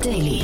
Daily.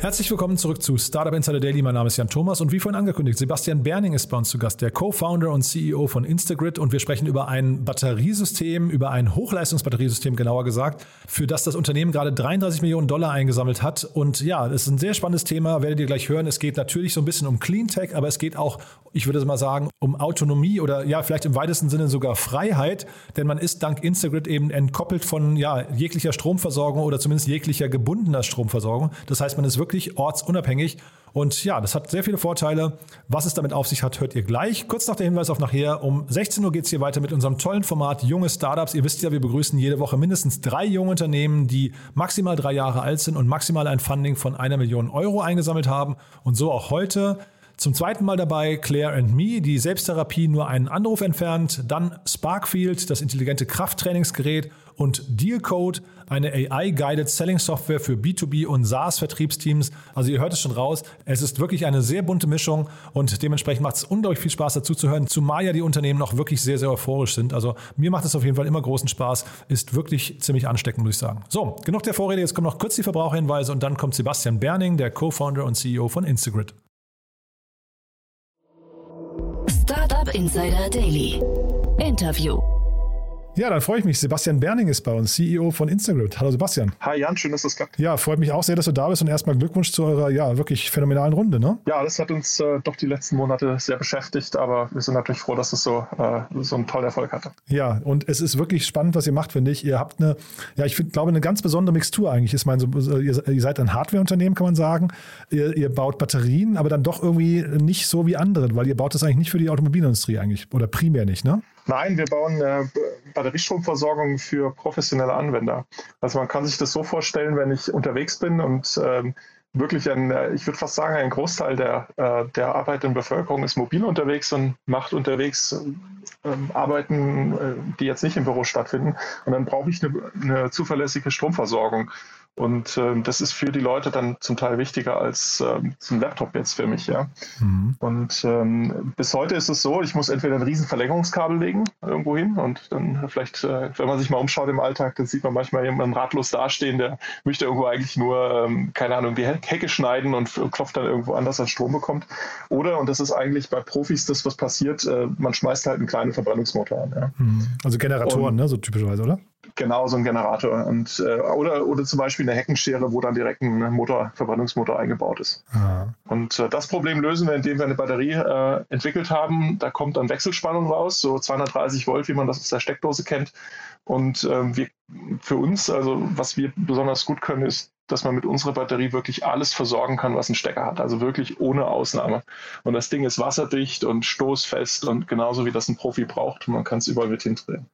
Herzlich willkommen zurück zu Startup Insider Daily. Mein Name ist Jan Thomas und wie vorhin angekündigt, Sebastian Berning ist bei uns zu Gast, der Co-Founder und CEO von Instagrid und wir sprechen über ein Batteriesystem, über ein Hochleistungsbatteriesystem genauer gesagt, für das das Unternehmen gerade 33 Millionen Dollar eingesammelt hat. Und ja, das ist ein sehr spannendes Thema, werdet ihr gleich hören. Es geht natürlich so ein bisschen um Cleantech, aber es geht auch, ich würde mal sagen, um Autonomie oder ja, vielleicht im weitesten Sinne sogar Freiheit, denn man ist dank Instagrid eben entkoppelt von ja, jeglicher Stromversorgung oder zumindest jeglicher gebundener Stromversorgung. Das heißt, man ist wirklich wirklich ortsunabhängig. Und ja, das hat sehr viele Vorteile. Was es damit auf sich hat, hört ihr gleich. Kurz nach der Hinweis auf nachher. Um 16 Uhr geht es hier weiter mit unserem tollen Format Junge Startups. Ihr wisst ja, wir begrüßen jede Woche mindestens drei junge Unternehmen, die maximal drei Jahre alt sind und maximal ein Funding von einer Million Euro eingesammelt haben. Und so auch heute. Zum zweiten Mal dabei Claire and Me, die Selbsttherapie nur einen Anruf entfernt. Dann Sparkfield, das intelligente Krafttrainingsgerät. Und Dealcode, eine AI-Guided Selling Software für B2B und SaaS-Vertriebsteams. Also ihr hört es schon raus. Es ist wirklich eine sehr bunte Mischung und dementsprechend macht es unglaublich viel Spaß dazu zu hören, zumal ja die Unternehmen noch wirklich sehr, sehr euphorisch sind. Also mir macht es auf jeden Fall immer großen Spaß. Ist wirklich ziemlich ansteckend, muss ich sagen. So, genug der Vorrede. Jetzt kommen noch kurz die Verbraucherhinweise und dann kommt Sebastian Berning, der Co-Founder und CEO von Instagrid. Insider Daily. Interview. Ja, dann freue ich mich. Sebastian Berning ist bei uns, CEO von Instagram. Hallo Sebastian. Hi Jan, schön, dass das klappt. Ja, freut mich auch sehr, dass du da bist und erstmal Glückwunsch zu eurer ja wirklich phänomenalen Runde. Ne? Ja, das hat uns äh, doch die letzten Monate sehr beschäftigt, aber wir sind natürlich froh, dass es so, äh, so einen tollen Erfolg hatte. Ja, und es ist wirklich spannend, was ihr macht, finde ich. Ihr habt eine, ja, ich find, glaube, eine ganz besondere Mixtur eigentlich. Ist mein, so, ihr, ihr seid ein Hardware-Unternehmen, kann man sagen. Ihr, ihr baut Batterien, aber dann doch irgendwie nicht so wie andere, weil ihr baut das eigentlich nicht für die Automobilindustrie eigentlich oder primär nicht, ne? Nein, wir bauen äh, Batteriestromversorgung für professionelle Anwender. Also man kann sich das so vorstellen, wenn ich unterwegs bin und ähm, wirklich ein, äh, ich würde fast sagen, ein Großteil der, äh, der arbeitenden Bevölkerung ist mobil unterwegs und macht unterwegs äh, Arbeiten, äh, die jetzt nicht im Büro stattfinden. Und dann brauche ich eine, eine zuverlässige Stromversorgung. Und äh, das ist für die Leute dann zum Teil wichtiger als ähm, ein Laptop jetzt für mich, ja. Mhm. Und ähm, bis heute ist es so, ich muss entweder ein riesen Verlängerungskabel legen irgendwo hin und dann vielleicht, äh, wenn man sich mal umschaut im Alltag, dann sieht man manchmal jemanden ratlos dastehen, der möchte irgendwo eigentlich nur, ähm, keine Ahnung, die Hecke schneiden und klopft dann irgendwo anders an Strom bekommt. Oder, und das ist eigentlich bei Profis das, was passiert, äh, man schmeißt halt einen kleinen Verbrennungsmotor an. Ja. Mhm. Also Generatoren, und, ne, so typischerweise, oder? Genau, so ein Generator. Und, äh, oder, oder zum Beispiel eine Heckenschere, wo dann direkt ein Motor, Verbrennungsmotor eingebaut ist. Aha. Und äh, das Problem lösen wir, indem wir eine Batterie äh, entwickelt haben. Da kommt dann Wechselspannung raus, so 230 Volt, wie man das aus der Steckdose kennt. Und ähm, wir, für uns, also was wir besonders gut können, ist, dass man mit unserer Batterie wirklich alles versorgen kann, was ein Stecker hat. Also wirklich ohne Ausnahme. Und das Ding ist wasserdicht und stoßfest und genauso wie das ein Profi braucht. Man kann es überall mit hindrehen.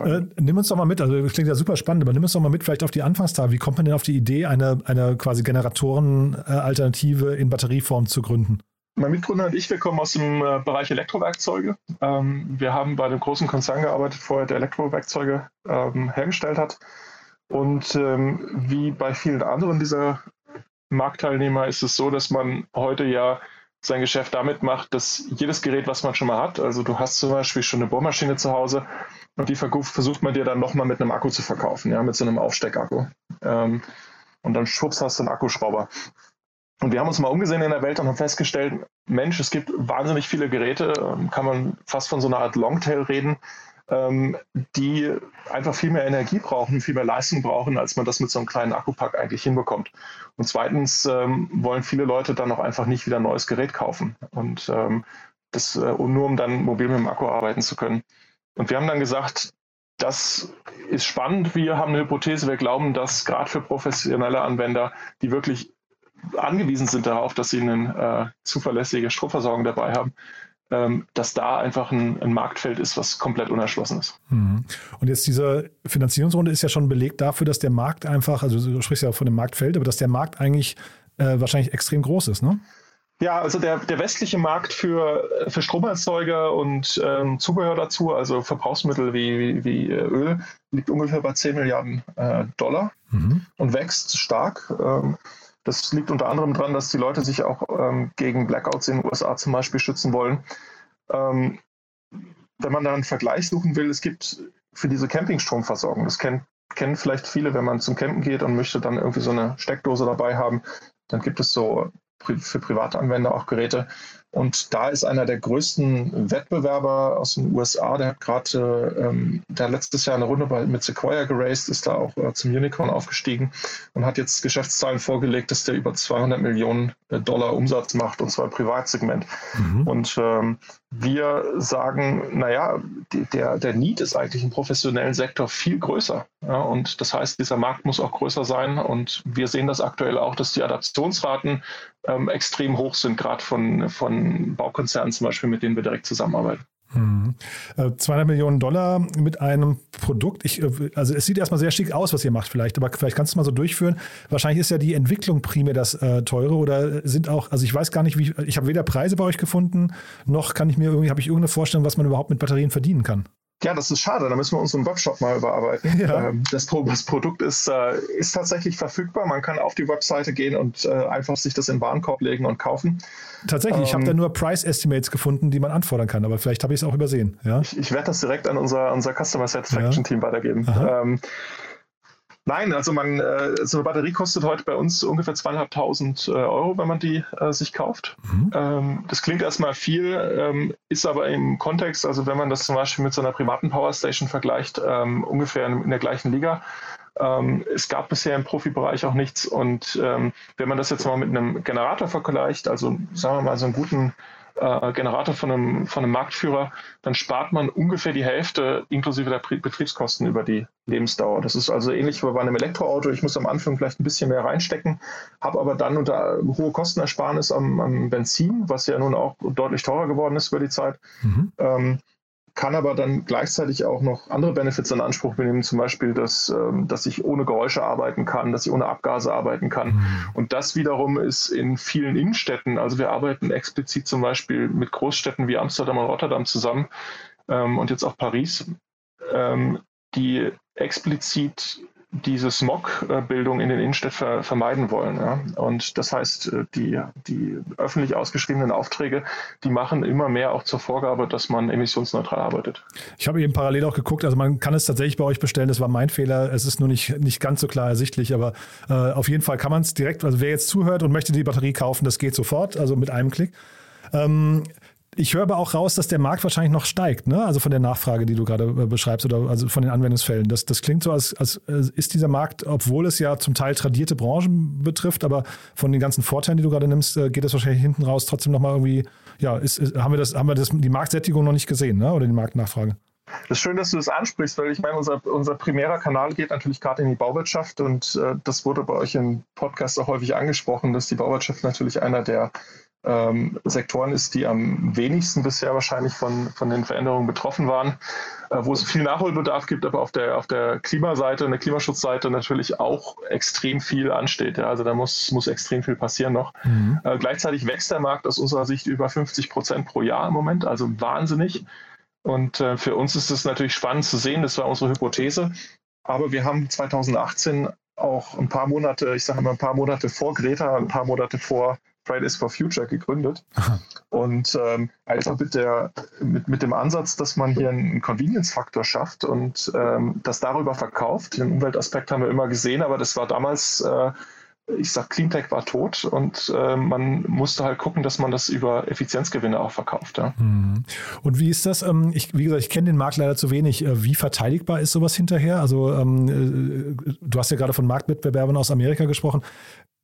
Äh, nimm uns doch mal mit, also das klingt ja super spannend, aber nimm uns doch mal mit vielleicht auf die Anfangstage. Wie kommt man denn auf die Idee, eine, eine quasi Generatoren-Alternative in Batterieform zu gründen? Mein Mitgründer und ich, wir kommen aus dem äh, Bereich Elektrowerkzeuge. Ähm, wir haben bei einem großen Konzern gearbeitet, vorher der Elektrowerkzeuge ähm, hergestellt hat. Und ähm, wie bei vielen anderen dieser Marktteilnehmer ist es so, dass man heute ja sein Geschäft damit macht, dass jedes Gerät, was man schon mal hat, also du hast zum Beispiel schon eine Bohrmaschine zu Hause und die versucht man dir dann nochmal mit einem Akku zu verkaufen, ja, mit so einem Aufsteckakku. Ähm, und dann schwupps hast du einen Akkuschrauber. Und wir haben uns mal umgesehen in der Welt und haben festgestellt, Mensch, es gibt wahnsinnig viele Geräte, ähm, kann man fast von so einer Art Longtail reden, ähm, die einfach viel mehr Energie brauchen, viel mehr Leistung brauchen, als man das mit so einem kleinen Akkupack eigentlich hinbekommt. Und zweitens ähm, wollen viele Leute dann auch einfach nicht wieder ein neues Gerät kaufen. Und ähm, das, äh, nur um dann mobil mit dem Akku arbeiten zu können. Und wir haben dann gesagt, das ist spannend. Wir haben eine Hypothese. Wir glauben, dass gerade für professionelle Anwender, die wirklich angewiesen sind darauf, dass sie eine äh, zuverlässige Stromversorgung dabei haben, ähm, dass da einfach ein, ein, Marktfeld ist, was komplett unerschlossen ist. Mhm. Und jetzt diese Finanzierungsrunde ist ja schon belegt dafür, dass der Markt einfach, also du sprichst ja von dem Marktfeld, aber dass der Markt eigentlich äh, wahrscheinlich extrem groß ist, ne? Ja, also der, der westliche Markt für, für Stromerzeuger und ähm, Zubehör dazu, also Verbrauchsmittel wie, wie, äh, Öl, liegt ungefähr bei 10 Milliarden äh, Dollar mhm. und wächst stark. Ähm, das liegt unter anderem daran, dass die Leute sich auch ähm, gegen Blackouts in den USA zum Beispiel schützen wollen. Ähm, wenn man da einen Vergleich suchen will, es gibt für diese Campingstromversorgung, das kennt kennen vielleicht viele, wenn man zum Campen geht und möchte dann irgendwie so eine Steckdose dabei haben, dann gibt es so für private Anwender auch Geräte. Und da ist einer der größten Wettbewerber aus den USA, der hat gerade, ähm, der hat letztes Jahr eine Runde bei, mit Sequoia geraced, ist da auch äh, zum Unicorn aufgestiegen und hat jetzt Geschäftszahlen vorgelegt, dass der über 200 Millionen äh, Dollar Umsatz macht und zwar im Privatsegment. Mhm. Und ähm, wir sagen, naja, die, der, der Need ist eigentlich im professionellen Sektor viel größer. Ja, und das heißt, dieser Markt muss auch größer sein. Und wir sehen das aktuell auch, dass die Adaptionsraten ähm, extrem hoch sind, gerade von, von Baukonzernen zum Beispiel, mit denen wir direkt zusammenarbeiten. Hm. 200 äh, Millionen Dollar mit einem Produkt. Ich, äh, also es sieht erstmal sehr schick aus, was ihr macht vielleicht, aber vielleicht kannst du es mal so durchführen. Wahrscheinlich ist ja die Entwicklung primär das äh, teure oder sind auch, also ich weiß gar nicht, wie, ich habe weder Preise bei euch gefunden, noch kann ich mir irgendwie, habe ich irgendeine Vorstellung, was man überhaupt mit Batterien verdienen kann. Ja, das ist schade. Da müssen wir unseren Webshop mal überarbeiten. Ja. Ähm, das, das, Produkt ist, äh, ist tatsächlich verfügbar. Man kann auf die Webseite gehen und äh, einfach sich das in den Warenkorb legen und kaufen. Tatsächlich, ähm, ich habe da nur Price Estimates gefunden, die man anfordern kann, aber vielleicht habe ich es auch übersehen. Ja? Ich, ich werde das direkt an unser, unser Customer Satisfaction ja. Team weitergeben. Ähm, Nein, also man, äh, so eine Batterie kostet heute bei uns ungefähr zweieinhalbtausend äh, Euro, wenn man die äh, sich kauft. Mhm. Ähm, das klingt erstmal viel, ähm, ist aber im Kontext, also wenn man das zum Beispiel mit so einer privaten Powerstation vergleicht, ähm, ungefähr in, in, der gleichen Liga. Ähm, es gab bisher im Profibereich auch nichts und ähm, wenn man das jetzt mal mit einem Generator vergleicht, also sagen wir mal so einen guten äh, Generator von einem, von einem Marktführer, dann spart man ungefähr die Hälfte inklusive der Betriebskosten über die Lebensdauer. Das ist also ähnlich wie bei einem Elektroauto. Ich muss am Anfang vielleicht ein bisschen mehr reinstecken, habe aber dann unter hohe Kostenersparnis am, am, Benzin, was ja nun auch deutlich teurer geworden ist über die Zeit. Mhm. Ähm, kann aber dann gleichzeitig auch noch andere Benefits in Anspruch nehmen, zum Beispiel, dass, ähm, dass ich ohne Geräusche arbeiten kann, dass ich ohne Abgase arbeiten kann. Mhm. Und das wiederum ist in vielen Innenstädten, also wir arbeiten explizit zum Beispiel mit Großstädten wie Amsterdam und Rotterdam zusammen ähm, und jetzt auch Paris, ähm, die explizit diese Smog-Bildung in den Innenstädten vermeiden wollen. Ja. Und das heißt, äh, die, die öffentlich ausgeschriebenen Aufträge, die machen immer mehr auch zur Vorgabe, dass man emissionsneutral arbeitet. Ich habe eben parallel auch geguckt, also man kann es tatsächlich bei euch bestellen, das war mein Fehler, es ist nur nicht, nicht ganz so klar ersichtlich, aber äh, auf jeden Fall kann man es direkt, also wer jetzt zuhört und möchte die Batterie kaufen, das geht sofort, also mit einem Klick. Ähm, ich höre aber auch raus, dass der Markt wahrscheinlich noch steigt, ne? Also von der Nachfrage, die du gerade äh, beschreibst, oder also von den Anwendungsfällen. Das, das klingt so, als, als äh, ist dieser Markt, obwohl es ja zum Teil tradierte Branchen betrifft, aber von den ganzen Vorteilen, die du gerade nimmst, äh, geht das wahrscheinlich hinten raus trotzdem nochmal irgendwie, ja, ist, ist, haben wir das, haben wir das, die Marktsättigung noch nicht gesehen, ne? Oder die Marktnachfrage? Das ist schön, dass du das ansprichst, weil ich meine, unser, unser primärer Kanal geht natürlich gerade in die Bauwirtschaft und äh, das wurde bei euch im Podcast auch häufig angesprochen, dass die Bauwirtschaft natürlich einer der ähm, Sektoren ist, die am wenigsten bisher wahrscheinlich von, von den Veränderungen betroffen waren, äh, wo es viel Nachholbedarf gibt, aber auf der, auf der Klimaseite und der Klimaschutzseite natürlich auch extrem viel ansteht. Ja? Also da muss, muss extrem viel passieren noch. Mhm. Äh, gleichzeitig wächst der Markt aus unserer Sicht über 50 Prozent pro Jahr im Moment, also wahnsinnig. Und äh, für uns ist es natürlich spannend zu sehen, das war unsere Hypothese. Aber wir haben 2018 auch ein paar Monate, ich sage mal ein paar Monate vor Greta, ein paar Monate vor Fridays for Future gegründet. Und ähm, einfach mit, der, mit, mit dem Ansatz, dass man hier einen Convenience-Faktor schafft und ähm, das darüber verkauft. Den Umweltaspekt haben wir immer gesehen, aber das war damals, äh, ich sag, Cleantech war tot und äh, man musste halt gucken, dass man das über Effizienzgewinne auch verkauft. Ja. Mhm. Und wie ist das? Ähm, ich, wie gesagt, ich kenne den Markt leider zu wenig. Äh, wie verteidigbar ist sowas hinterher? Also ähm, äh, du hast ja gerade von Marktwettbewerbern aus Amerika gesprochen.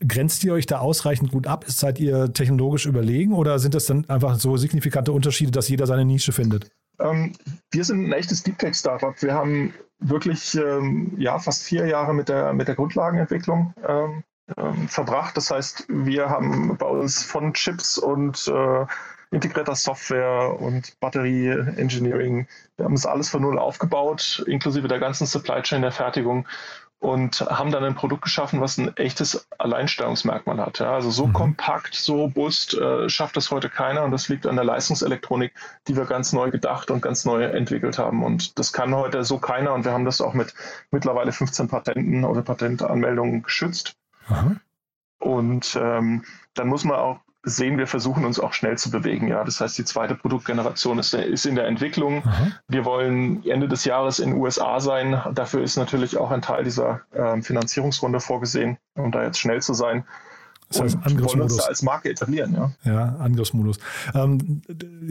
Grenzt ihr euch da ausreichend gut ab? Seid ihr technologisch überlegen oder sind das dann einfach so signifikante Unterschiede, dass jeder seine Nische findet? Ähm, wir sind ein echtes Deep Tech Startup. Wir haben wirklich ähm, ja, fast vier Jahre mit der, mit der Grundlagenentwicklung ähm, ähm verbracht. Das heißt, wir haben bei uns von Chips und äh, integrierter Software und Batterie-Engineering. Wir haben es alles von null aufgebaut, inklusive der ganzen Supply Chain der Fertigung und haben dann ein Produkt geschaffen, was ein echtes Alleinstellungsmerkmal hat. Ja, also so mhm. kompakt, so robust äh, schafft das heute keiner und das liegt an der Leistungselektronik, die wir ganz neu gedacht und ganz neu entwickelt haben. Und das kann heute so keiner und wir haben das auch mit mittlerweile 15 Patenten oder Patentanmeldungen geschützt. Mhm. Und ähm, dann muss man auch sehen, wir versuchen uns auch schnell zu bewegen. Ja, das heißt, die zweite Produktgeneration ist, ist in der Entwicklung. Aha. Wir wollen Ende des Jahres in den USA sein. Dafür ist natürlich auch ein Teil dieser äh, Finanzierungsrunde vorgesehen, um da jetzt schnell zu sein. Das heißt, und Angriffsmodus. wollen uns da als Marke etablieren, ja. Ja, Angriffsmodus. Ähm,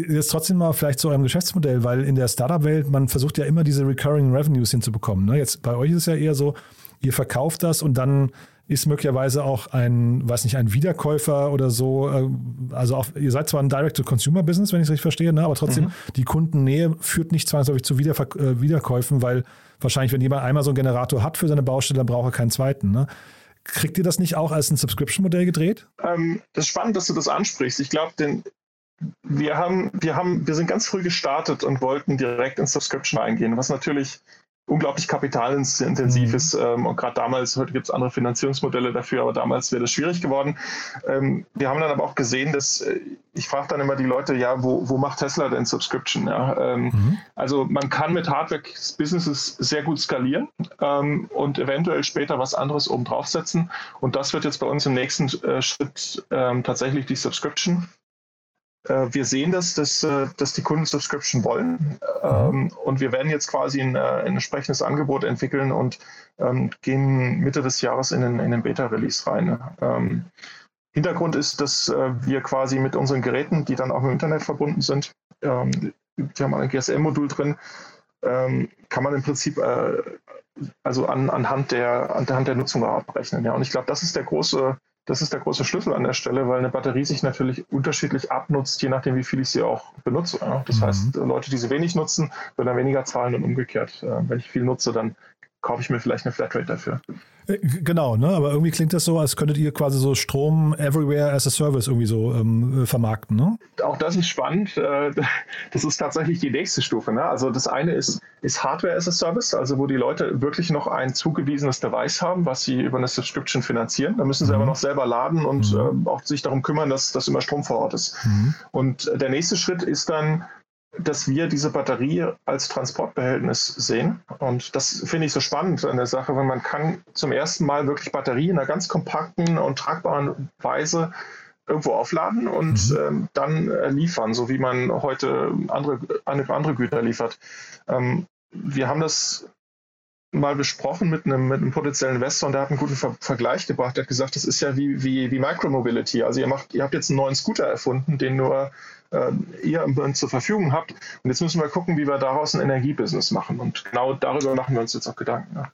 jetzt trotzdem mal vielleicht zu eurem Geschäftsmodell, weil in der Startup-Welt, man versucht ja immer diese Recurring Revenues hinzubekommen. Ne? Jetzt bei euch ist es ja eher so, ihr verkauft das und dann ist möglicherweise auch ein, weiß nicht, ein Wiederkäufer oder so. Äh, also auch, ihr seid zwar ein Direct-to-Consumer-Business, wenn ich es richtig verstehe, ne? aber trotzdem, mhm. die Kundennähe führt nicht zwangsläufig zu Wiederver äh, Wiederkäufen, weil wahrscheinlich, wenn jemand einmal so einen Generator hat für seine Baustelle, dann braucht er keinen zweiten. Ne? Kriegt ihr das nicht auch als ein Subscription-Modell gedreht? Ähm, das ist spannend, dass du das ansprichst. Ich glaube, wir haben, wir haben, wir sind ganz früh gestartet und wollten direkt in Subscription eingehen, was natürlich unglaublich kapitalintensiv mhm. ist. Ähm, und gerade damals, heute gibt es andere Finanzierungsmodelle dafür, aber damals wäre das schwierig geworden. Ähm, wir haben dann aber auch gesehen, dass äh, ich frage dann immer die Leute, ja, wo, wo macht Tesla denn Subscription? Ja, ähm, mhm. Also man kann mit Hardware-Businesses sehr gut skalieren ähm, und eventuell später was anderes oben draufsetzen. Und das wird jetzt bei uns im nächsten äh, Schritt ähm, tatsächlich die Subscription wir sehen das, dass, äh, dass die Kunden Subscription wollen. Mhm. Und wir werden jetzt quasi ein, äh, ein entsprechendes Angebot entwickeln und ähm, gehen Mitte des Jahres in den, in den Beta-Release rein. Ähm, Hintergrund ist, dass wir quasi mit unseren Geräten, die dann auch dem Internet verbunden sind, ähm, wir haben ein GSM-Modul drin, kann man im Prinzip also an, anhand, der, anhand der Nutzung abrechnen. Ja. Und ich glaube, das ist der große das ist der große Schlüssel an der Stelle, weil eine Batterie sich natürlich unterschiedlich abnutzt, je nachdem, wie viel ich sie auch benutze. Das mhm. heißt, Leute, die sie wenig nutzen, werden dann weniger zahlen und umgekehrt. Äh, wenn ich viel nutze, dann kaufe ich mir vielleicht eine Flatrate dafür. Äh, genau, ne? aber irgendwie klingt das so, als könntet ihr quasi so Strom everywhere as a service irgendwie so ähm, äh, vermarkten. Ne? Auch das ist spannend. Äh, das ist tatsächlich die nächste Stufe. Ne? Also das eine ist, ist Hardware as a Service, also wo die Leute wirklich noch ein zugewiesenes Device haben, was sie über eine Subscription finanzieren. Da müssen sie mhm. aber noch selber laden und mhm. äh, auch sich darum kümmern, dass, dass immer Strom vor Ort ist. Mhm. Und der nächste Schritt ist dann, dass wir diese Batterie als Transportbehältnis sehen. Und das finde ich so spannend an der Sache, weil man kann zum ersten Mal wirklich Batterie in einer ganz kompakten und tragbaren Weise irgendwo aufladen und mhm. ähm, dann äh, liefern, so wie man heute andere, andere Güter liefert. Ähm, wir haben das mal besprochen mit einem, mit einem potenziellen Investor und der hat einen guten Ver Vergleich gebracht. Der hat gesagt, das ist ja wie, wie, wie Micromobility. Also ihr macht, ihr habt jetzt einen neuen Scooter erfunden, den nur äh, ihr zur Verfügung habt. Und jetzt müssen wir gucken, wie wir daraus ein Energiebusiness machen. Und genau darüber machen wir uns jetzt auch Gedanken. Ja.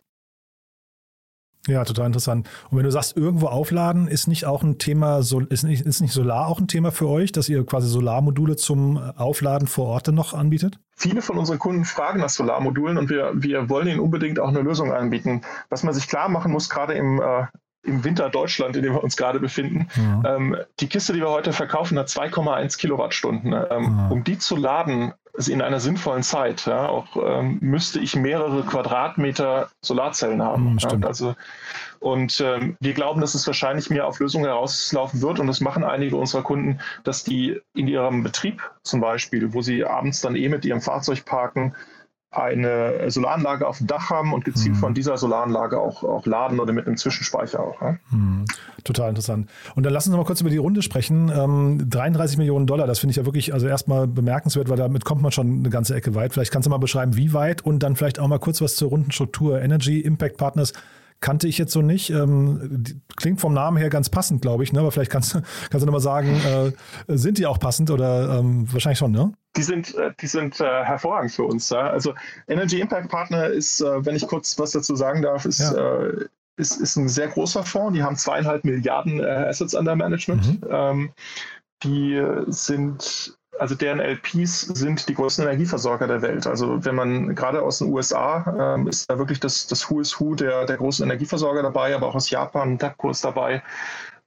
Ja, total interessant. Und wenn du sagst, irgendwo aufladen, ist nicht auch ein Thema, ist nicht, ist nicht Solar auch ein Thema für euch, dass ihr quasi Solarmodule zum Aufladen vor Ort noch anbietet? Viele von unseren Kunden fragen nach Solarmodulen und wir, wir wollen ihnen unbedingt auch eine Lösung anbieten. Was man sich klar machen muss, gerade im, äh, im Winter Deutschland, in dem wir uns gerade befinden. Ja. Ähm, die Kiste, die wir heute verkaufen, hat 2,1 Kilowattstunden. Ähm, ja. Um die zu laden, in einer sinnvollen Zeit, ja, auch ähm, müsste ich mehrere Quadratmeter Solarzellen haben. Mhm, ja, also, und ähm, wir glauben, dass es wahrscheinlich mehr auf Lösungen herauslaufen wird. Und das machen einige unserer Kunden, dass die in ihrem Betrieb zum Beispiel, wo sie abends dann eh mit ihrem Fahrzeug parken, eine Solaranlage auf dem Dach haben und gezielt mhm. von dieser Solaranlage auch, auch laden oder mit einem Zwischenspeicher auch. Ja? Mhm. Total interessant. Und dann lassen Sie mal kurz über die Runde sprechen. Ähm, 33 Millionen Dollar, das finde ich ja wirklich also erstmal bemerkenswert, weil damit kommt man schon eine ganze Ecke weit. Vielleicht kannst du mal beschreiben, wie weit und dann vielleicht auch mal kurz was zur Rundenstruktur. Energy Impact Partners kannte ich jetzt so nicht. Ähm, klingt vom Namen her ganz passend, glaube ich, ne? aber vielleicht kannst, kannst du nochmal sagen, äh, sind die auch passend oder ähm, wahrscheinlich schon, ne? Die sind, äh, die sind äh, hervorragend für uns. Ja? Also Energy Impact Partner ist, äh, wenn ich kurz was dazu sagen darf, ist, ja. Äh, ist, ist ein sehr großer Fonds. Die haben zweieinhalb Milliarden äh, Assets under Management. Mhm. Ähm, die sind also deren LPs sind die größten Energieversorger der Welt. Also wenn man gerade aus den USA ähm, ist da wirklich das, das Who is Who der, der großen Energieversorger dabei, aber auch aus Japan, TAPCO ist dabei.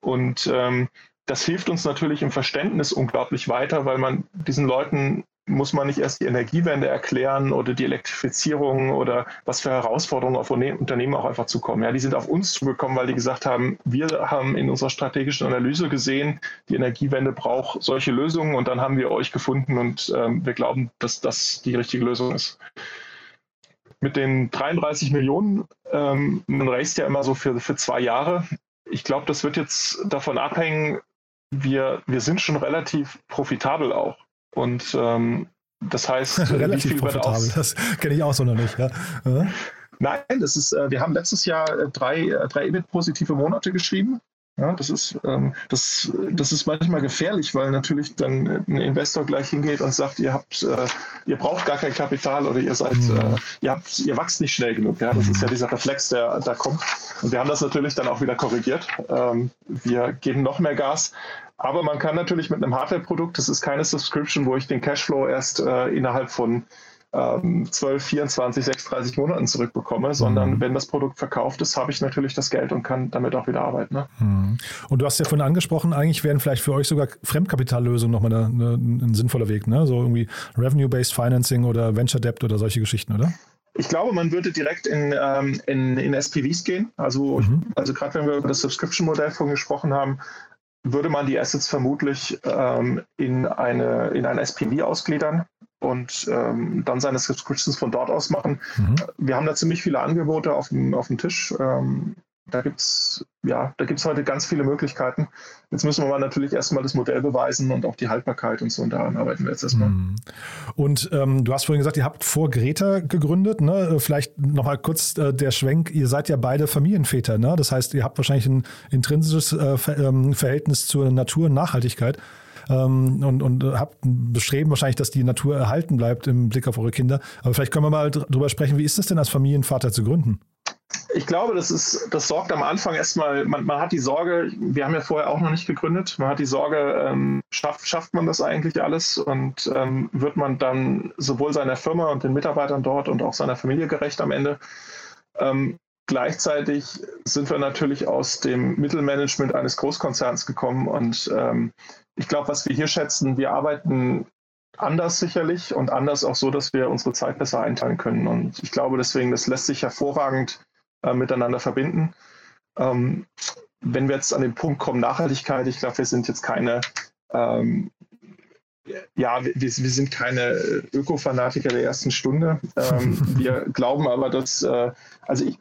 Und ähm, das hilft uns natürlich im Verständnis unglaublich weiter, weil man diesen Leuten muss man nicht erst die Energiewende erklären oder die Elektrifizierung oder was für Herausforderungen auf Unternehmen auch einfach zukommen. Ja, die sind auf uns zugekommen, weil die gesagt haben, wir haben in unserer strategischen Analyse gesehen, die Energiewende braucht solche Lösungen und dann haben wir euch gefunden und ähm, wir glauben, dass das die richtige Lösung ist. Mit den 33 Millionen, ähm, man reist ja immer so für, für zwei Jahre. Ich glaube, das wird jetzt davon abhängen, wir, wir sind schon relativ profitabel auch. Und ähm, das heißt, relativ profitabel, das kenne ich auch so noch nicht. Ja. Nein, das ist, äh, wir haben letztes Jahr äh, drei, äh, drei EBIT-positive Monate geschrieben. Ja, das, ist, ähm, das, das ist manchmal gefährlich, weil natürlich dann ein Investor gleich hingeht und sagt, ihr habt, äh, ihr braucht gar kein Kapital oder ihr seid, mhm. äh, ihr habt, ihr wachst nicht schnell genug. Ja, das mhm. ist ja dieser Reflex, der da kommt. Und wir haben das natürlich dann auch wieder korrigiert. Ähm, wir geben noch mehr Gas. Aber man kann natürlich mit einem Hardware-Produkt, das ist keine Subscription, wo ich den Cashflow erst äh, innerhalb von ähm, 12, 24, 36 Monaten zurückbekomme, sondern mhm. wenn das Produkt verkauft ist, habe ich natürlich das Geld und kann damit auch wieder arbeiten. Ne? Mhm. Und du hast ja vorhin angesprochen, eigentlich wären vielleicht für euch sogar Fremdkapitallösungen nochmal eine, eine, ein sinnvoller Weg, ne? so irgendwie Revenue-Based Financing oder Venture Debt oder solche Geschichten, oder? Ich glaube, man würde direkt in, ähm, in, in SPVs gehen. Also, mhm. also gerade wenn wir über das Subscription-Modell vorhin gesprochen haben, würde man die Assets vermutlich ähm, in, eine, in ein SPV ausgliedern und ähm, dann seine Subscriptions von dort aus machen. Mhm. Wir haben da ziemlich viele Angebote auf dem, auf dem Tisch. Ähm, da gibt es ja, heute ganz viele Möglichkeiten. Jetzt müssen wir mal natürlich erstmal das Modell beweisen und auch die Haltbarkeit und so. Und daran arbeiten wir jetzt erstmal. Mhm. Und ähm, du hast vorhin gesagt, ihr habt vor Greta gegründet. Ne? Vielleicht nochmal kurz äh, der Schwenk. Ihr seid ja beide Familienväter. Ne? Das heißt, ihr habt wahrscheinlich ein intrinsisches äh, ähm, Verhältnis zur Natur und Nachhaltigkeit ähm, und, und habt ein Bestreben wahrscheinlich, dass die Natur erhalten bleibt im Blick auf eure Kinder. Aber vielleicht können wir mal drüber sprechen, wie ist es denn als Familienvater zu gründen? Ich glaube, das ist, das sorgt am Anfang erstmal, man, man, hat die Sorge, wir haben ja vorher auch noch nicht gegründet, man hat die Sorge, ähm, schafft, schafft man das eigentlich alles und ähm, wird man dann sowohl seiner Firma und den Mitarbeitern dort und auch seiner Familie gerecht am Ende. Ähm, gleichzeitig sind wir natürlich aus dem Mittelmanagement eines Großkonzerns gekommen und ähm, ich glaube, was wir hier schätzen, wir arbeiten anders sicherlich und anders auch so, dass wir unsere Zeit besser einteilen können. Und ich glaube deswegen, das lässt sich hervorragend äh, miteinander verbinden. Ähm, wenn wir jetzt an den Punkt kommen, Nachhaltigkeit, ich glaube, wir sind jetzt keine, ähm, ja, wir, wir, sind keine Öko-Fanatiker der ersten Stunde. Ähm, wir glauben aber, dass, äh, also ich,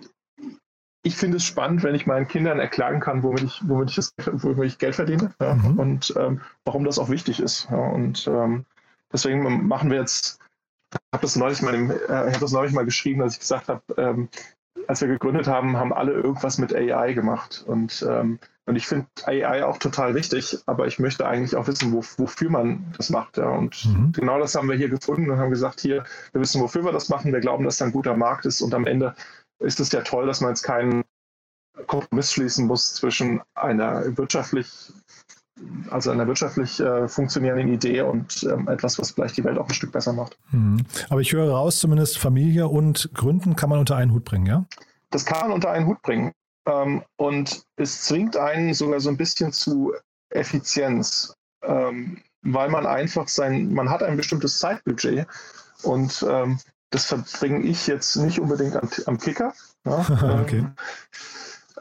ich finde es spannend, wenn ich meinen Kindern erklären kann, womit ich, womit ich, das, womit ich Geld verdiene ja, mhm. und ähm, warum das auch wichtig ist. Ja, und ähm, deswegen machen wir jetzt, ich habe das, neulich mal im, äh, hab das neulich mal geschrieben, als ich gesagt habe, ähm, als wir gegründet haben, haben alle irgendwas mit AI gemacht. Und, ähm, und ich finde AI auch total wichtig, aber ich möchte eigentlich auch wissen, wo, wofür man das macht. Ja. Und mhm. genau das haben wir hier gefunden und haben gesagt, hier, wir wissen, wofür wir das machen, wir glauben, dass da ein guter Markt ist und am Ende ist es ja toll, dass man jetzt keinen Kompromiss schließen muss zwischen einer wirtschaftlich, also einer wirtschaftlich äh, funktionierenden Idee und ähm, etwas, was vielleicht die Welt auch ein Stück besser macht. Mhm. Aber ich höre raus, zumindest Familie und Gründen kann man unter einen Hut bringen, ja? Das kann man unter einen Hut bringen. Ähm, und es zwingt einen sogar so ein bisschen zu Effizienz, ähm, weil man einfach sein, man hat ein bestimmtes Zeitbudget und ähm, das verbringe ich jetzt nicht unbedingt am, am Kicker. Ja. okay.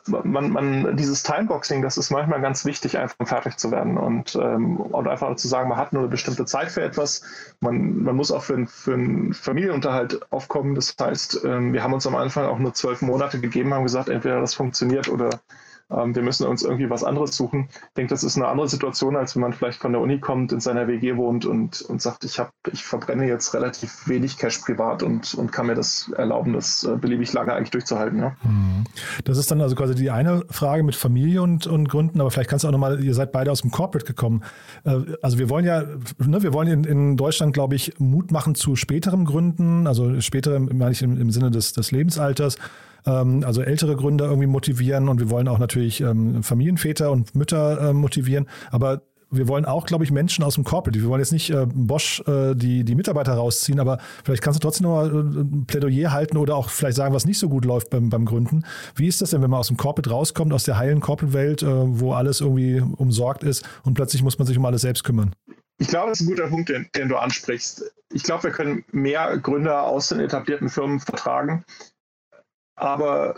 Man, man, dieses Timeboxing, das ist manchmal ganz wichtig, einfach fertig zu werden und, ähm, und einfach zu sagen, man hat nur eine bestimmte Zeit für etwas. Man, man muss auch für, für einen Familienunterhalt aufkommen. Das heißt, ähm, wir haben uns am Anfang auch nur zwölf Monate gegeben, haben gesagt, entweder das funktioniert oder ähm, wir müssen uns irgendwie was anderes suchen. Ich denke, das ist eine andere Situation, als wenn man vielleicht von der Uni kommt, in seiner WG wohnt und, und sagt, ich, hab, ich verbrenne jetzt relativ wenig Cash privat und, und kann mir das erlauben, das äh, beliebig lange eigentlich durchzuhalten. Ja. Mhm. Das ist dann also quasi die eine Frage mit Familie und, und Gründen, aber vielleicht kannst du auch nochmal, ihr seid beide aus dem Corporate gekommen. Äh, also wir wollen ja, ne, wir wollen in, in Deutschland, glaube ich, Mut machen zu späterem Gründen, also späterem, meine ich im, im Sinne des, des Lebensalters ähm, also ältere Gründer irgendwie motivieren und wir wollen auch natürlich ähm, Familienväter und Mütter äh, motivieren. Aber wir wollen auch, glaube ich, Menschen aus dem Corporate. Wir wollen jetzt nicht äh, Bosch äh, die, die Mitarbeiter rausziehen, aber vielleicht kannst du trotzdem noch mal äh, ein Plädoyer halten oder auch vielleicht sagen, was nicht so gut läuft beim, beim Gründen. Wie ist das denn, wenn man aus dem Corporate rauskommt, aus der heilen Corporate-Welt, äh, wo alles irgendwie umsorgt ist und plötzlich muss man sich um alles selbst kümmern? Ich glaube, das ist ein guter Punkt, den, den du ansprichst. Ich glaube, wir können mehr Gründer aus den etablierten Firmen vertragen. Aber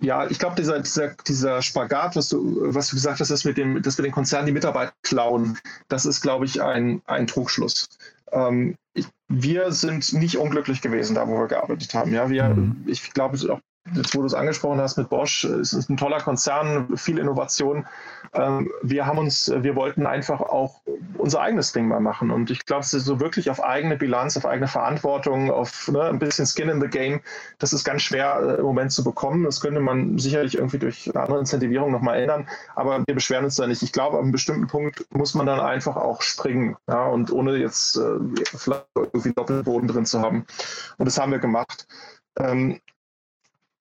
ja, ich glaube, dieser, dieser, dieser Spagat, was du, was du gesagt hast, dass, mit dem, dass wir den Konzernen die Mitarbeiter klauen, das ist, glaube ich, ein, ein Trugschluss. Ähm, ich, wir sind nicht unglücklich gewesen, da wo wir gearbeitet haben. Ja, wir, mhm. ich glaube, auch jetzt wo du es angesprochen hast mit Bosch, es ist ein toller Konzern, viel Innovation. Ähm, wir haben uns, wir wollten einfach auch unser eigenes Ding mal machen. Und ich glaube, es ist so wirklich auf eigene Bilanz, auf eigene Verantwortung, auf ne, ein bisschen Skin in the Game. Das ist ganz schwer äh, im Moment zu bekommen. Das könnte man sicherlich irgendwie durch eine andere Incentivierung nochmal ändern. Aber wir beschweren uns da nicht. Ich glaube, an einem bestimmten Punkt muss man dann einfach auch springen. Ja, und ohne jetzt äh, vielleicht irgendwie Doppelboden drin zu haben. Und das haben wir gemacht. Ähm,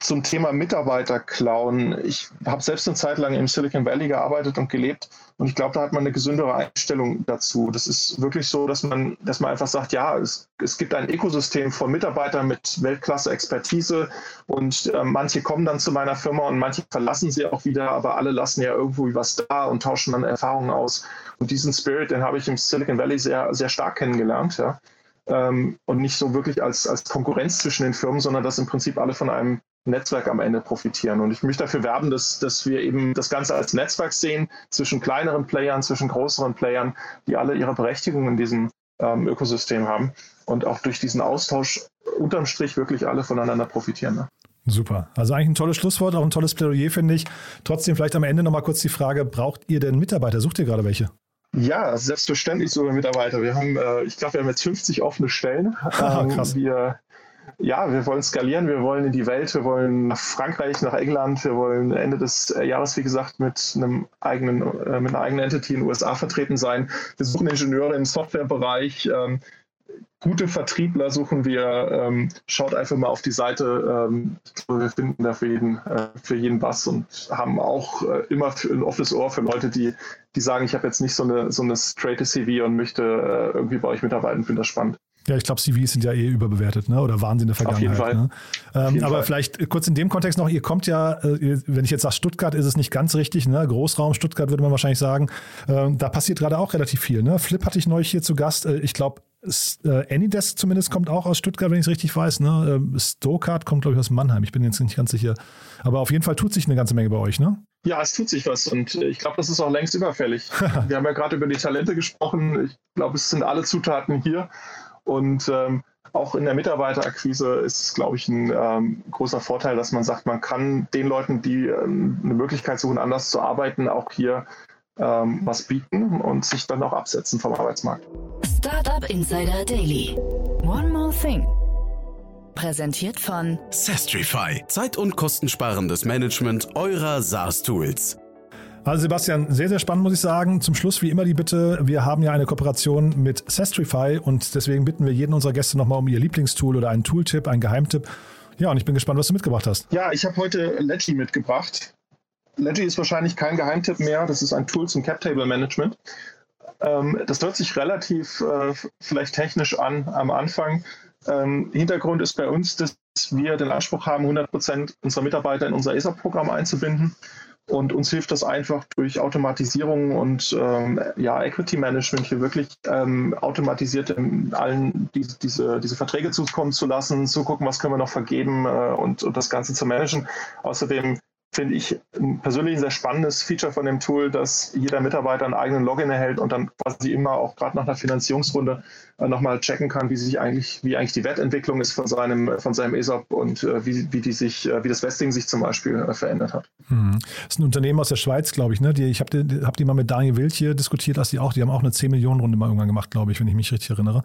zum Thema Mitarbeiter klauen. Ich habe selbst eine Zeit lang im Silicon Valley gearbeitet und gelebt und ich glaube, da hat man eine gesündere Einstellung dazu. Das ist wirklich so, dass man, dass man einfach sagt, ja, es, es gibt ein Ökosystem von Mitarbeitern mit Weltklasse-Expertise und äh, manche kommen dann zu meiner Firma und manche verlassen sie auch wieder, aber alle lassen ja irgendwo was da und tauschen dann Erfahrungen aus. Und diesen Spirit, den habe ich im Silicon Valley sehr, sehr stark kennengelernt, ja. Ähm, und nicht so wirklich als, als Konkurrenz zwischen den Firmen, sondern dass im Prinzip alle von einem Netzwerk am Ende profitieren. Und ich möchte dafür werben, dass, dass wir eben das Ganze als Netzwerk sehen, zwischen kleineren Playern, zwischen größeren Playern, die alle ihre Berechtigung in diesem ähm, Ökosystem haben und auch durch diesen Austausch unterm Strich wirklich alle voneinander profitieren. Ne? Super. Also eigentlich ein tolles Schlusswort, auch ein tolles Plädoyer, finde ich. Trotzdem vielleicht am Ende nochmal kurz die Frage, braucht ihr denn Mitarbeiter? Sucht ihr gerade welche? Ja, selbstverständlich sogar Mitarbeiter. Wir haben, äh, ich glaube, wir haben jetzt 50 offene Stellen. Ähm, Krass. Wir ja, wir wollen skalieren, wir wollen in die Welt, wir wollen nach Frankreich, nach England, wir wollen Ende des äh, Jahres, wie gesagt, mit einem eigenen, äh, mit einer eigenen Entity in den USA vertreten sein. Wir suchen Ingenieure im Softwarebereich. Ähm, gute Vertriebler suchen wir. Ähm, schaut einfach mal auf die Seite. Ähm, wir finden da für jeden, äh, für jeden was und haben auch äh, immer ein offenes Ohr für Leute, die, die sagen, ich habe jetzt nicht so eine, so eine straight CV und möchte äh, irgendwie bei euch mitarbeiten, finde das spannend. Ja, ich glaube, CVs sind ja eh überbewertet, ne? Oder waren sie in der Vergangenheit. Auf jeden Fall. Ne? Ähm, aber Fall. vielleicht kurz in dem Kontext noch, ihr kommt ja, äh, wenn ich jetzt sage Stuttgart, ist es nicht ganz richtig, ne? Großraum Stuttgart würde man wahrscheinlich sagen. Ähm, da passiert gerade auch relativ viel. Ne? Flip hatte ich neulich hier zu Gast. Äh, ich glaube, äh, Anydesk zumindest kommt auch aus Stuttgart, wenn ich es richtig weiß. Ne? Ähm, Stokart kommt, glaube ich, aus Mannheim. Ich bin jetzt nicht ganz sicher. Aber auf jeden Fall tut sich eine ganze Menge bei euch, ne? Ja, es tut sich was und ich glaube, das ist auch längst überfällig. Wir haben ja gerade über die Talente gesprochen. Ich glaube, es sind alle Zutaten hier. Und ähm, auch in der Mitarbeiterakquise ist es, glaube ich, ein ähm, großer Vorteil, dass man sagt, man kann den Leuten, die ähm, eine Möglichkeit suchen, anders zu arbeiten, auch hier ähm, was bieten und sich dann auch absetzen vom Arbeitsmarkt. Startup Insider Daily. One more thing. Präsentiert von Sestrify. Zeit- und kostensparendes Management eurer SaaS-Tools. Also Sebastian, sehr, sehr spannend, muss ich sagen. Zum Schluss wie immer die Bitte, wir haben ja eine Kooperation mit Sestrify und deswegen bitten wir jeden unserer Gäste nochmal um ihr Lieblingstool oder einen Tooltip, einen Geheimtipp. Ja, und ich bin gespannt, was du mitgebracht hast. Ja, ich habe heute Ledgy mitgebracht. Ledgy ist wahrscheinlich kein Geheimtipp mehr. Das ist ein Tool zum Cap-Table-Management. Ähm, das hört sich relativ äh, vielleicht technisch an am Anfang. Ähm, Hintergrund ist bei uns, dass wir den Anspruch haben, 100 Prozent unserer Mitarbeiter in unser ESA-Programm einzubinden. Und uns hilft das einfach durch Automatisierung und ähm, ja, Equity Management hier wirklich ähm, automatisiert allen diese, diese, diese Verträge zukommen zu lassen, zu gucken, was können wir noch vergeben äh, und, und das Ganze zu managen. Außerdem finde ich persönlich ein sehr spannendes Feature von dem Tool, dass jeder Mitarbeiter einen eigenen Login erhält und dann quasi immer auch gerade nach einer Finanzierungsrunde nochmal checken kann, wie sich eigentlich, wie eigentlich die Wertentwicklung ist von seinem, von seinem ESOP und äh, wie, wie die sich, äh, wie das Vesting sich zum Beispiel äh, verändert hat. Hm. Das ist ein Unternehmen aus der Schweiz, glaube ich, ne? Die, ich habe die, hab die mal mit Daniel Wild hier diskutiert, dass die auch, die haben auch eine 10 Millionen Runde mal irgendwann gemacht, glaube ich, wenn ich mich richtig erinnere.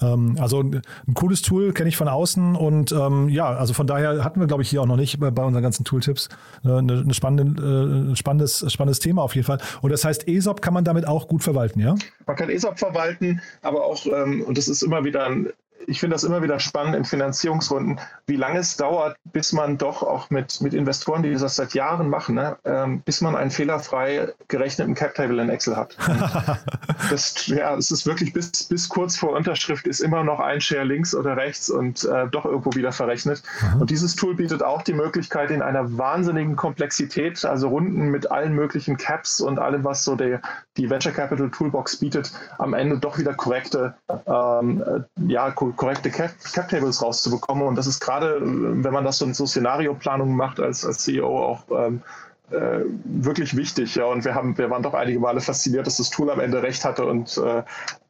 Ähm, also ein, ein, cooles Tool, kenne ich von außen und ähm, ja, also von daher hatten wir, glaube ich, hier auch noch nicht bei, bei unseren ganzen Tooltips eine, eine spannende, äh, spannendes, spannendes Thema auf jeden Fall. Und das heißt, ESOP kann man damit auch gut verwalten, ja? Man kann ESOP verwalten, aber auch, ähm, und das ist immer wieder ein ich finde das immer wieder spannend in Finanzierungsrunden, wie lange es dauert, bis man doch auch mit, mit Investoren, die das seit Jahren machen, ne, ähm, bis man einen fehlerfrei gerechneten Cap-Table in Excel hat. das, ja, es ist wirklich bis, bis kurz vor Unterschrift ist immer noch ein Share links oder rechts und äh, doch irgendwo wieder verrechnet. Mhm. Und dieses Tool bietet auch die Möglichkeit, in einer wahnsinnigen Komplexität, also Runden mit allen möglichen Caps und allem, was so der, die Venture Capital Toolbox bietet, am Ende doch wieder korrekte, ähm, äh, ja, korrekte Cap-Tables rauszubekommen. Und das ist gerade, wenn man das so in so Szenarioplanungen macht als, als CEO auch ähm, äh, wirklich wichtig. Ja. Und wir, haben, wir waren doch einige Male fasziniert, dass das Tool am Ende recht hatte und äh,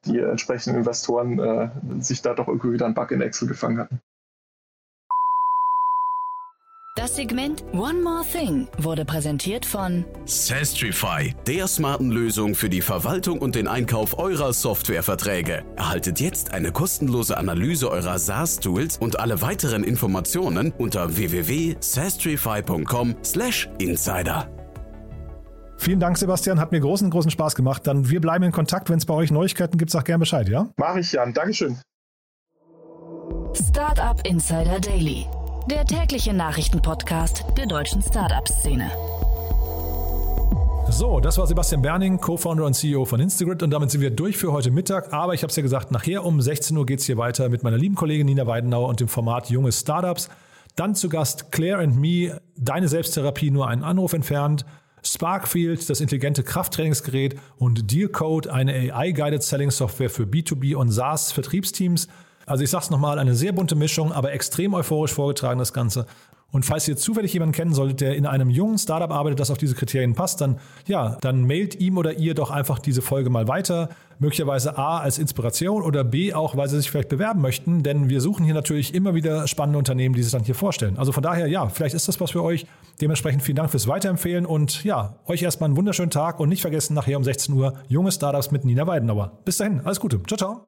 die entsprechenden Investoren äh, sich da doch irgendwie wieder einen Bug in Excel gefangen hatten. Das Segment One More Thing wurde präsentiert von Sastrify, der smarten Lösung für die Verwaltung und den Einkauf eurer Softwareverträge. Erhaltet jetzt eine kostenlose Analyse eurer SaaS-Tools und alle weiteren Informationen unter www.sastrify.com/insider. Vielen Dank, Sebastian. Hat mir großen, großen Spaß gemacht. Dann wir bleiben in Kontakt. Wenn es bei euch Neuigkeiten gibt, sag gerne Bescheid, ja? Mache ich, Jan. Dankeschön. Startup Insider Daily, der tägliche Nachrichtenpodcast der deutschen Startup-Szene. So, das war Sebastian Berning, Co-Founder und CEO von Instagrid und damit sind wir durch für heute Mittag. Aber ich habe es ja gesagt, nachher um 16 Uhr geht es hier weiter mit meiner lieben Kollegin Nina Weidenauer und dem Format Junge Startups. Dann zu Gast Claire and Me, deine Selbsttherapie nur einen Anruf entfernt. Sparkfield, das intelligente Krafttrainingsgerät und Dealcode, eine AI-Guided Selling Software für B2B und SaaS-Vertriebsteams. Also ich sag's nochmal, eine sehr bunte Mischung, aber extrem euphorisch vorgetragen das Ganze. Und falls ihr zufällig jemanden kennen solltet, der in einem jungen Startup arbeitet, das auf diese Kriterien passt, dann ja, dann mailt ihm oder ihr doch einfach diese Folge mal weiter. Möglicherweise A als Inspiration oder B auch, weil sie sich vielleicht bewerben möchten, denn wir suchen hier natürlich immer wieder spannende Unternehmen, die sich dann hier vorstellen. Also von daher, ja, vielleicht ist das was für euch. Dementsprechend vielen Dank fürs Weiterempfehlen und ja, euch erstmal einen wunderschönen Tag und nicht vergessen, nachher um 16 Uhr junge Startups mit Nina Weidenauer. Bis dahin, alles Gute. Ciao, ciao.